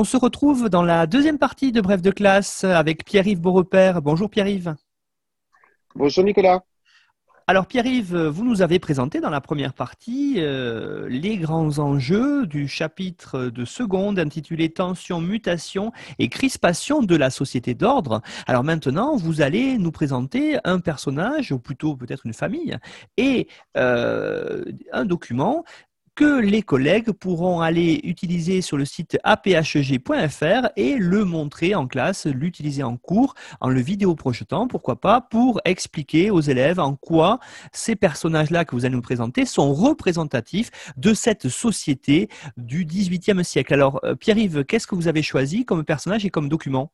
On se retrouve dans la deuxième partie de Bref de classe avec Pierre-Yves Beaurepaire. Bonjour Pierre-Yves. Bonjour Nicolas. Alors Pierre-Yves, vous nous avez présenté dans la première partie euh, les grands enjeux du chapitre de seconde intitulé Tension, mutation et crispation de la société d'ordre. Alors maintenant, vous allez nous présenter un personnage, ou plutôt peut-être une famille, et euh, un document que les collègues pourront aller utiliser sur le site aphg.fr et le montrer en classe, l'utiliser en cours, en le vidéo projetant, pourquoi pas, pour expliquer aux élèves en quoi ces personnages-là que vous allez nous présenter sont représentatifs de cette société du XVIIIe siècle. Alors, euh, Pierre-Yves, qu'est-ce que vous avez choisi comme personnage et comme document?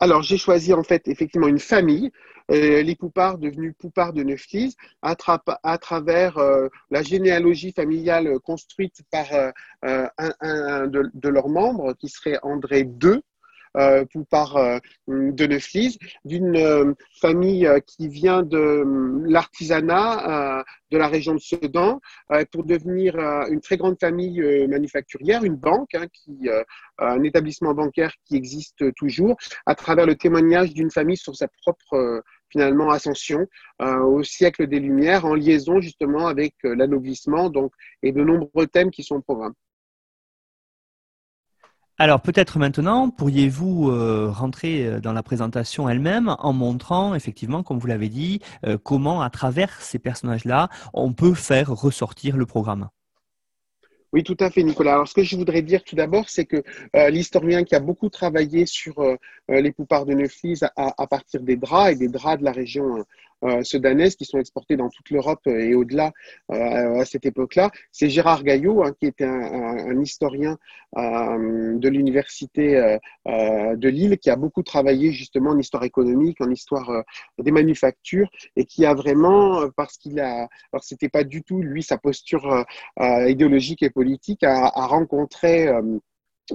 Alors, j'ai choisi en fait effectivement une famille, euh, les Poupards devenus Poupards de Neuflis, à, à travers euh, la généalogie familiale construite par euh, un, de, de, leurs membres, qui serait André II, euh, par euh, de Neuflis, d'une euh, famille qui vient de l'artisanat de la région de Sedan pour devenir une très grande famille manufacturière, une banque, hein, un établissement bancaire qui existe toujours, à travers le témoignage d'une famille sur sa propre finalement ascension au siècle des Lumières, en liaison justement avec l'anoblissement donc et de nombreux thèmes qui sont au programme. Alors peut-être maintenant, pourriez-vous euh, rentrer euh, dans la présentation elle-même en montrant effectivement, comme vous l'avez dit, euh, comment à travers ces personnages-là, on peut faire ressortir le programme? Oui, tout à fait, Nicolas. Alors, ce que je voudrais dire tout d'abord, c'est que l'historien qui a beaucoup travaillé sur les poupards de Neuflis à, à, partir des draps et des draps de la région euh, sudanaises qui sont exportées dans toute l'Europe et au-delà euh, à cette époque-là. C'est Gérard Gaillot, hein, qui était un, historien euh, de l'université euh, euh, de Lille, qui a beaucoup travaillé justement en histoire économique, en histoire euh, des manufactures, et qui a vraiment, parce qu'il a, alors c'était pas du tout lui sa posture idéologique et politique, a rencontré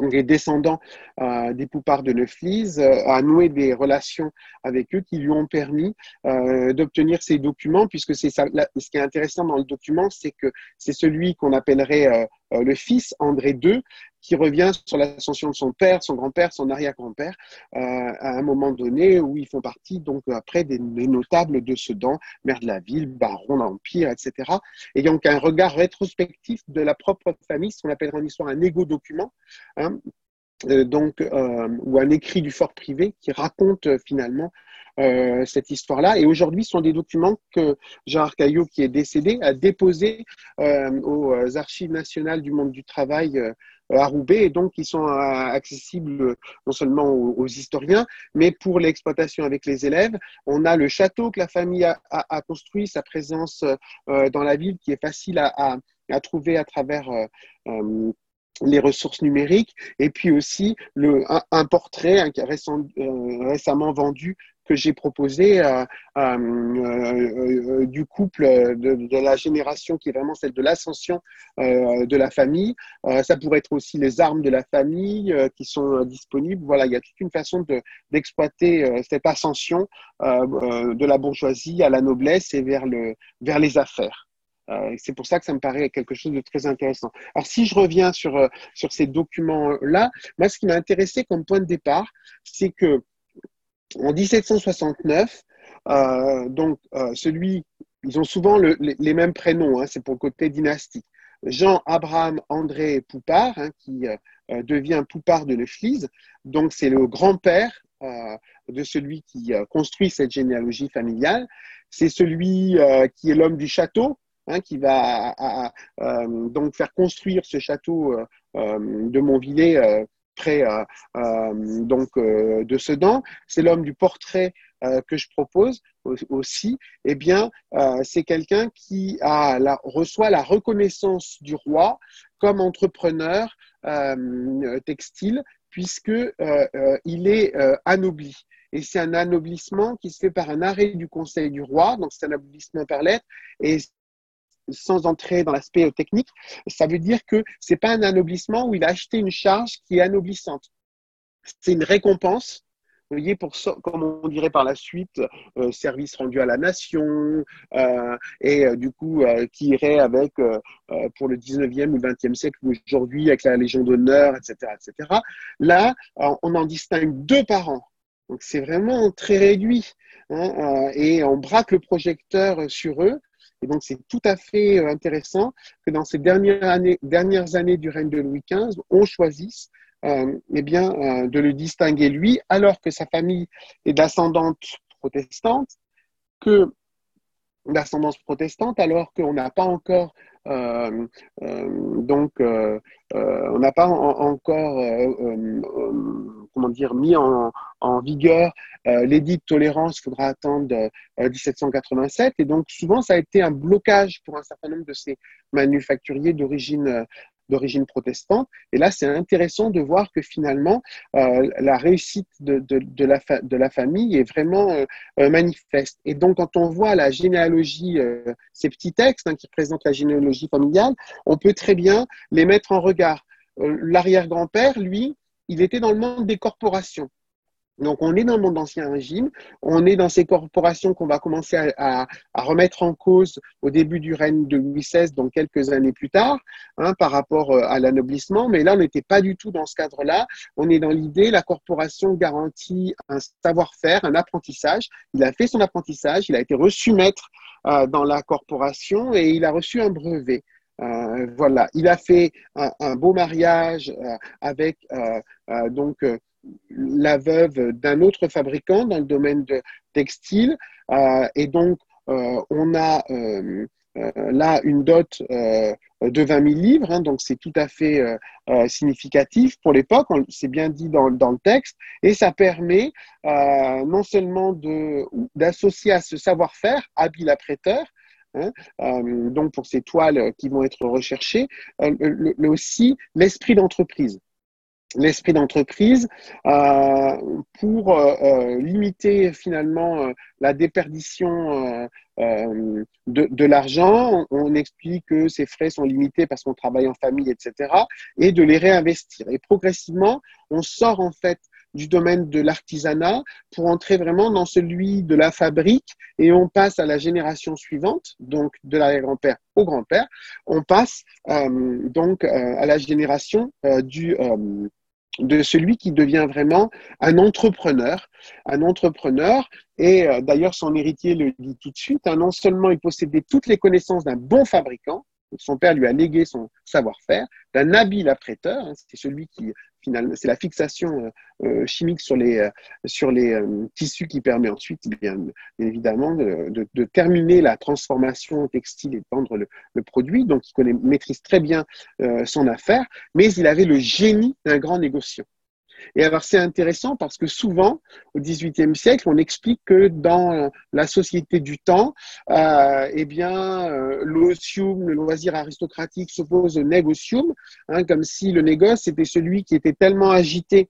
les descendants euh, des Poupards de Neuflis, euh, a noué des relations avec eux qui lui ont permis euh, d'obtenir ces documents, puisque c'est ça. ce qui est intéressant dans le document, c'est que c'est celui qu'on appellerait euh, le fils André II, qui revient sur l'ascension de son père, son grand-père, son arrière-grand-père, euh, à un moment donné où ils font partie donc après des, notables de Sedan, maire de la ville, baron d'Empire, etc. Et donc un regard rétrospectif de la propre famille, ce qu'on appellera en histoire un égo-document, hein, euh, donc, ou un écrit du fort privé qui raconte finalement euh, cette histoire-là. Et aujourd'hui, ce sont des documents que Jean Caillot, qui est décédé, a déposés euh, aux archives nationales du monde du travail euh, à Roubaix, et donc qui sont accessibles non seulement aux, historiens, mais pour l'exploitation avec les élèves. On a le château que la famille a, construit, sa présence dans la ville qui est facile à, trouver à travers les ressources numériques et puis aussi un, portrait récent, récemment vendu que j'ai proposé euh, euh, euh, du couple de, la génération qui est vraiment celle de l'ascension de la famille. ça pourrait être aussi les armes de la famille qui sont disponibles. Voilà, il y a toute une façon d'exploiter cette ascension de la bourgeoisie à la noblesse et vers, le, vers les affaires. c'est pour ça que ça me paraît quelque chose de très intéressant. Alors, si je reviens sur, sur ces documents-là, moi, ce qui m'a intéressé comme point de départ, c'est que en 1769, euh, donc euh, celui, ils ont souvent les, mêmes prénoms, hein, c'est pour le côté dynastique. Jean Abraham André Poupard, hein, qui euh, devient Poupard de Neuflis, donc c'est le grand-père de celui qui construit cette généalogie familiale. C'est celui qui est l'homme du château, hein, qui va donc faire construire ce château de Montvillers près donc de Sedan. C'est l'homme du portrait que je propose aussi. Eh bien, c'est quelqu'un qui reçoit la reconnaissance du roi comme entrepreneur textile puisque il est anobli. Et c'est un anoblissement qui se fait par un arrêt du Conseil du roi, donc c'est un anoblissement par lettre. Et sans entrer dans l'aspect technique, ça veut dire que c'est pas un anoblissement où il a acheté une charge qui est anoblissante. C'est une récompense voyez, pour comme on dirait par la suite, euh, service rendu à la nation, euh, et euh, du coup, qui irait avec, pour le 19e ou 20e siècle, aujourd'hui, avec la Légion d'honneur, etc., etc. Là, on en distingue deux par an. Donc, c'est vraiment très réduit. Hein, et on braque le projecteur sur eux. Et donc, c'est tout à fait intéressant que dans ces dernières années, dernières années du règne de Louis XV, on choisisse euh, eh bien, euh, de le distinguer lui, alors que sa famille est d'ascendante protestante, que d'ascendance protestante, alors qu'on n'a pas encore euh, donc on n'a pas encore comment dire mis en, vigueur l'édit de tolérance. Faudra attendre 1787 et donc souvent ça a été un blocage pour un certain nombre de ces manufacturiers d'origine d'origine protestante. Et là, c'est intéressant de voir que finalement, euh, la réussite de, de, la de, la famille est vraiment euh, euh, manifeste. Et donc, quand on voit la généalogie, ces petits textes hein, qui représentent la généalogie familiale, on peut très bien les mettre en regard. L'arrière-grand-père, lui, il était dans le monde des corporations. Donc, on est dans le monde d'Ancien Régime, on est dans ces corporations qu'on va commencer à, remettre en cause au début du règne de Louis XVI, donc quelques années plus tard, hein, par rapport euh, à l'anoblissement. Mais là, on n'était pas du tout dans ce cadre-là. On est dans l'idée, la corporation garantit un savoir-faire, un apprentissage. Il a fait son apprentissage, il a été reçu maître euh, dans la corporation et il a reçu un brevet. Euh, voilà, il a fait un, beau mariage avec donc la veuve d'un autre fabricant dans le domaine de textile. Euh, et donc, euh, on a euh, là une dot de 20 000 livres, hein, donc c'est tout à fait significatif pour l'époque, c'est bien dit dans, le texte, et ça permet non seulement d'associer à ce savoir-faire, habile apprêteur, Hein, donc pour ces toiles qui vont être recherchées, mais aussi l'esprit d'entreprise l'esprit d'entreprise euh, pour euh, euh, limiter finalement la déperdition de, de l'argent. On, explique que ces frais sont limités parce qu'on travaille en famille, etc. et de les réinvestir. Et progressivement, on sort en fait du domaine de l'artisanat pour entrer vraiment dans celui de la fabrique et on passe à la génération suivante, donc de l'arrière-grand-père au grand-père, on passe donc à la génération du de celui qui devient vraiment un entrepreneur, un entrepreneur. Et euh, d'ailleurs, son héritier le dit tout de suite. Hein, non seulement il possédait toutes les connaissances d'un bon fabricant, son père lui a légué son savoir-faire, d'un habile apprêteur, hein, c'est celui qui c'est la fixation euh, euh, chimique sur les, euh, tissus qui permet ensuite, bien, évidemment, de, terminer la transformation textile et de vendre le, le produit. Donc, il connaît, maîtrise très bien son affaire, mais il avait le génie d'un grand négociant. Et alors, c'est intéressant parce que souvent, au XVIIIe siècle, on explique que dans la société du temps, euh, eh bien, euh, le loisir aristocratique s'oppose au négocium, hein, comme si le négoce était celui qui était tellement agité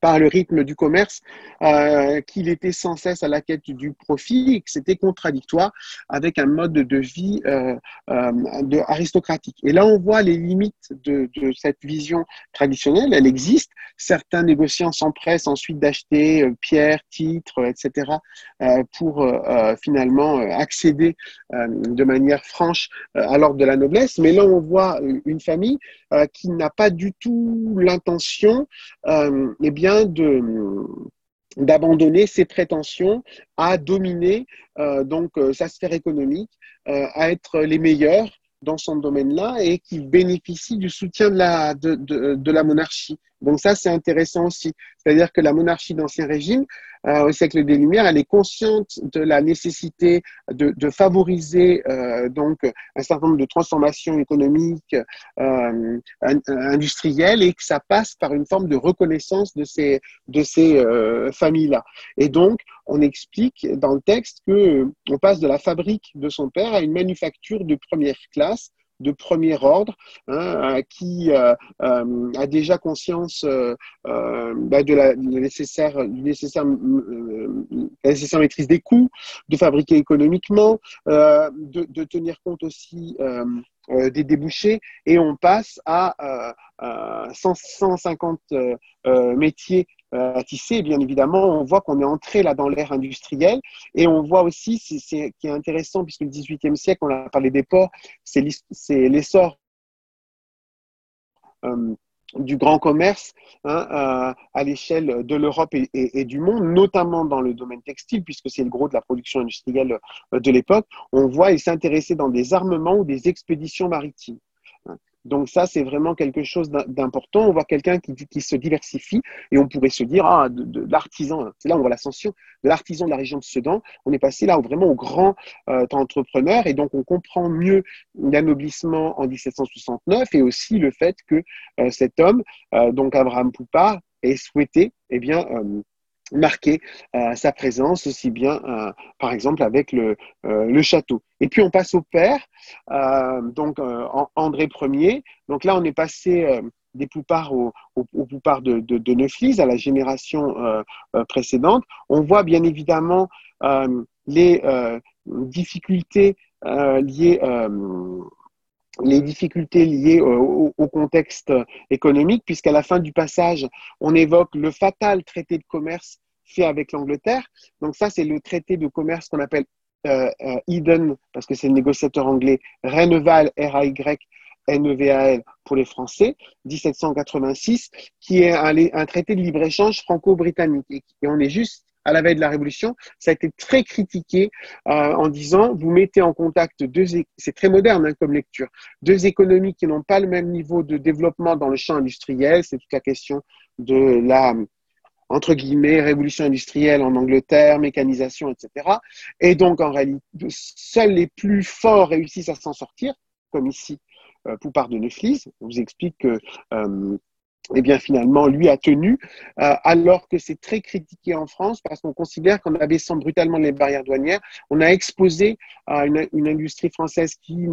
par le rythme du commerce, euh, qu'il était sans cesse à la quête du profit et que c'était contradictoire avec un mode de vie euh, euh, aristocratique. Et là, on voit les limites de, cette vision traditionnelle. Elle existe. Certains négociants s'empressent ensuite d'acheter pierres, titres, etc., pour finalement accéder de manière franche à l'ordre de la noblesse. Mais là, on voit une famille qui n'a pas du tout l'intention eh bien de d'abandonner ses prétentions à dominer euh, donc euh, sa sphère économique, euh, à être les meilleurs dans son domaine-là et qui bénéficie du soutien de la, monarchie, Donc ça, c'est intéressant aussi. C'est-à-dire que la monarchie d'Ancien Régime, euh, au siècle des Lumières, elle est consciente de la nécessité de, favoriser euh, donc un certain nombre de transformations économiques, euh, industrielles, et que ça passe par une forme de reconnaissance de ces, de ces familles-là. Et donc, on explique dans le texte que on passe de la fabrique de son père à une manufacture de première classe de premier ordre, hein, qui euh, euh, a déjà conscience euh, bah, de la, nécessaire, nécessaire, la nécessaire maîtrise des coûts, de fabriquer économiquement, de, de, tenir compte aussi des débouchés, et on passe à 150 métiers à tisser, bien évidemment, on voit qu'on est entré là dans l'ère industrielle et on voit aussi, c'est qui est intéressant, puisque le XVIIIe siècle, on a parlé des ports, c'est l'essor euh, du grand commerce hein, euh, à l'échelle de l'Europe et, du monde, notamment dans le domaine textile, puisque c'est le gros de la production industrielle euh, de l'époque. On voit, il s'intéressait dans des armements ou des expéditions maritimes. Donc ça, c'est vraiment quelque chose d'important. On voit quelqu'un qui, se diversifie et on pourrait se dire, ah, de, l'artisan, c'est là où on voit l'ascension, de l'artisan de la région de Sedan, on est passé là vraiment au grand euh, entrepreneur et donc on comprend mieux l'anoblissement en 1769 et aussi le fait que euh, cet homme, euh, donc Abraham Poupard, ait souhaité, eh bien, marquer euh, sa présence aussi bien, euh, par exemple, avec le, euh, le, château. Et puis on passe au père, donc André Ier. Donc là, on est passé des Poupards au, au, au Poupard de, de, de, Neuflis, à la génération précédente. On voit bien évidemment les difficultés liées les difficultés liées au, au, contexte économique, puisqu'à la fin du passage, on évoque le fatal traité de commerce fait avec l'Angleterre. Donc ça, c'est le traité de commerce qu'on appelle euh, euh, Eden, parce que c'est le négociateur anglais, Reneval, R-A-Y, N-E-V-A-L pour les Français, 1786, qui est un, un traité de libre-échange franco-britannique. Et on est juste à la veille de la Révolution, ça a été très critiqué euh, en disant vous mettez en contact deux, c'est très moderne hein, comme lecture, deux économies qui n'ont pas le même niveau de développement dans le champ industriel. C'est toute la question de la entre guillemets, révolution industrielle en Angleterre, mécanisation, etc. Et donc, en réalité, seuls les plus forts réussissent à s'en sortir, comme ici, euh, Poupard de Neuflis. On vous explique que euh, eh bien finalement, lui a tenu, euh, alors que c'est très critiqué en France parce qu'on considère qu'en abaissant brutalement les barrières douanières, on a exposé à une, une industrie française qui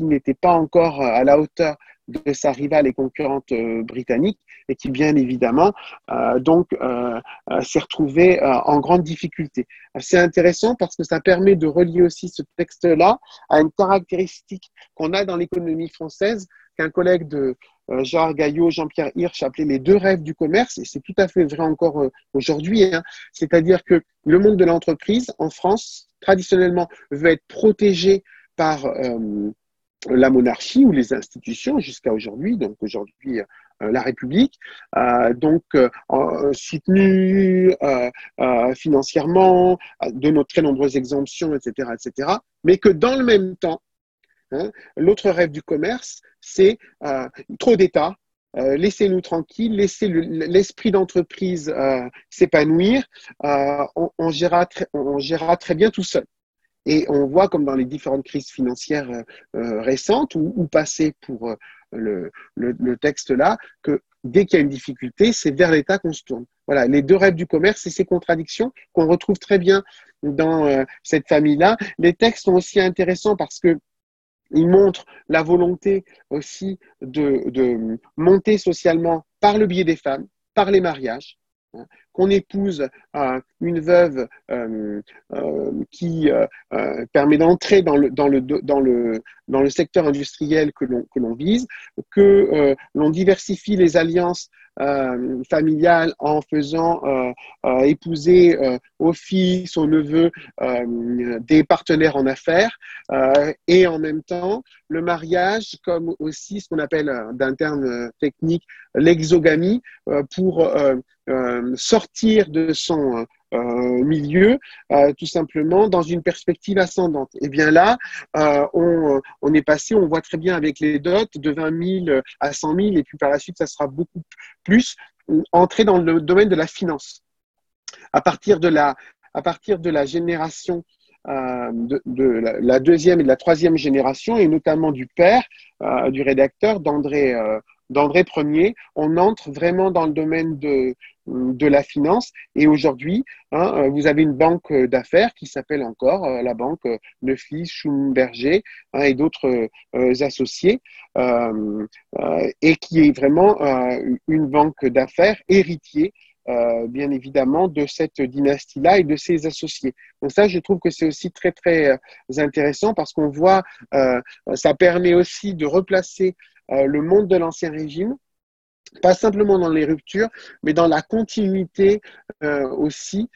n'était pas encore à la hauteur de sa rivale et concurrente euh, britannique et qui bien évidemment euh, donc euh, euh s'est retrouvée euh, en grande difficulté. C'est intéressant parce que ça permet de relier aussi ce texte-là à une caractéristique qu'on a dans l'économie française qu'un collègue de euh, Gaillot, Jean-Pierre Hirsch appelaient les deux rêves du commerce, et c'est tout à fait vrai encore euh, aujourd'hui. Hein. C'est-à-dire que le monde de l'entreprise en France, traditionnellement, veut être protégé par euh, la monarchie ou les institutions jusqu'à aujourd'hui, donc aujourd'hui la République, donc soutenue financièrement, de nos très nombreuses exemptions, etc., etc., mais que dans le même temps, Hein. L'autre rêve du commerce, c'est euh, trop d'État, euh, laissez-nous tranquilles, laissez l'esprit d'entreprise euh, s'épanouir, on, gérera très bien tout seul. Et on voit comme dans les différentes crises financières récentes ou, ou, passées pour le, le, le, texte là, que dès qu'il y a une difficulté, c'est vers l'État qu'on se tourne. Voilà, les deux rêves du commerce et ces contradictions qu'on retrouve très bien dans cette famille-là. Les textes sont aussi intéressants parce que il montre la volonté aussi de, monter socialement par le biais des femmes, par les mariages, qu'on épouse une veuve euh, euh, qui euh, permet d'entrer dans le, dans, le, dans, le, dans le secteur industriel que l'on vise, que l'on diversifie les alliances euh, familiale en faisant épouser au fils, au neveu des partenaires en affaires et en même temps le mariage comme aussi ce qu'on appelle d'un terme technique l'exogamie pour sortir de son euh, milieu, euh, tout simplement dans une perspective ascendante. Et bien là, euh, on, est passé, on voit très bien avec les dots, de 20 000 à 100 000, et puis par la suite, ça sera beaucoup plus, entrer dans le domaine de la finance. À partir de la, génération euh, de, la, deuxième et de la troisième génération, et notamment du père, euh, du rédacteur d'André euh, d'André Premier, on entre vraiment dans le domaine de, de la finance. Et aujourd'hui, hein, vous avez une banque d'affaires qui s'appelle encore la banque Neuflis, Schumberger hein, et d'autres associés, et qui est vraiment une banque d'affaires héritier euh, bien évidemment, de cette dynastie-là et de ses associés. Donc ça, je trouve que c'est aussi très, très euh, intéressant parce qu'on voit, euh, ça permet aussi de replacer le monde de l'Ancien Régime pas simplement dans les ruptures, mais dans la continuité aussi,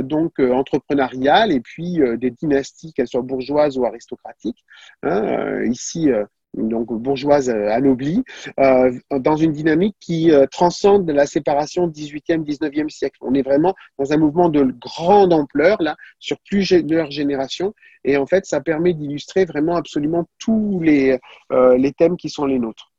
donc entrepreneuriale et puis des dynasties, qu'elles soient bourgeoises ou aristocratiques. Hein, ici, donc bourgeoise euh, anoblie, euh, dans une dynamique qui euh, transcende la séparation 18e, 19e siècle. On est vraiment dans un mouvement de grande ampleur, là, sur plusieurs générations, et en fait, ça permet d'illustrer vraiment absolument tous les, les thèmes qui sont les nôtres.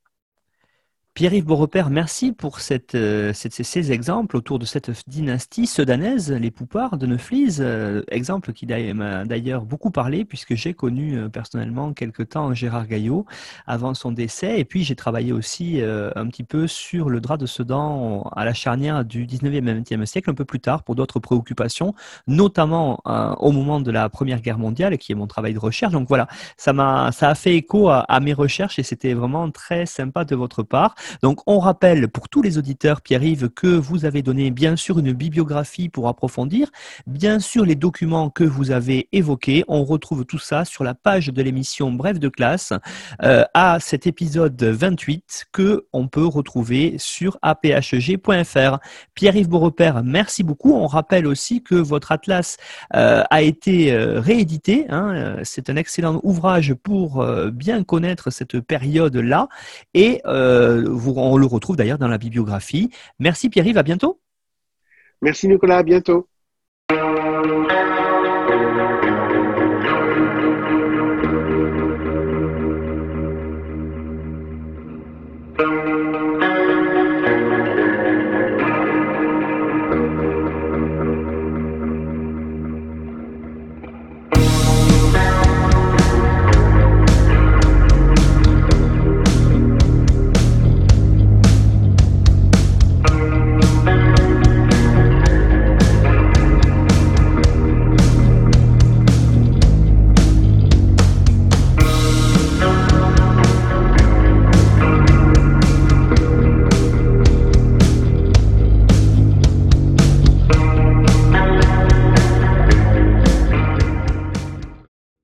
Pierre-Yves Beaurepaire, merci pour euh, ces exemples autour de cette dynastie sudanaise, les Poupards de Neuflis, euh, exemple qui m'a d'ailleurs beaucoup parlé puisque j'ai connu euh, personnellement quelque temps Gérard Gaillot avant son décès et puis j'ai travaillé aussi un petit peu sur le drap de Sedan à la charnière du 19e et 20e siècle un peu plus tard pour d'autres préoccupations, notamment au moment de la Première Guerre mondiale qui est mon travail de recherche. Donc voilà, ça m'a ça a fait écho à mes recherches et c'était vraiment très sympa de votre part. Donc on rappelle pour tous les auditeurs, Pierre-Yves, que vous avez donné bien sûr une bibliographie pour approfondir, bien sûr les documents que vous avez évoqués. On retrouve tout ça sur la page de l'émission Bref de classe euh, à cet épisode 28 que on peut retrouver sur aphg.fr. Pierre-Yves Beaurepaire, merci beaucoup. On rappelle aussi que votre atlas euh, a été euh, réédité. Hein. C'est un excellent ouvrage pour bien connaître cette période-là et on le retrouve d'ailleurs dans la bibliographie. Merci Pierre-Yves, à bientôt. Merci Nicolas, à bientôt.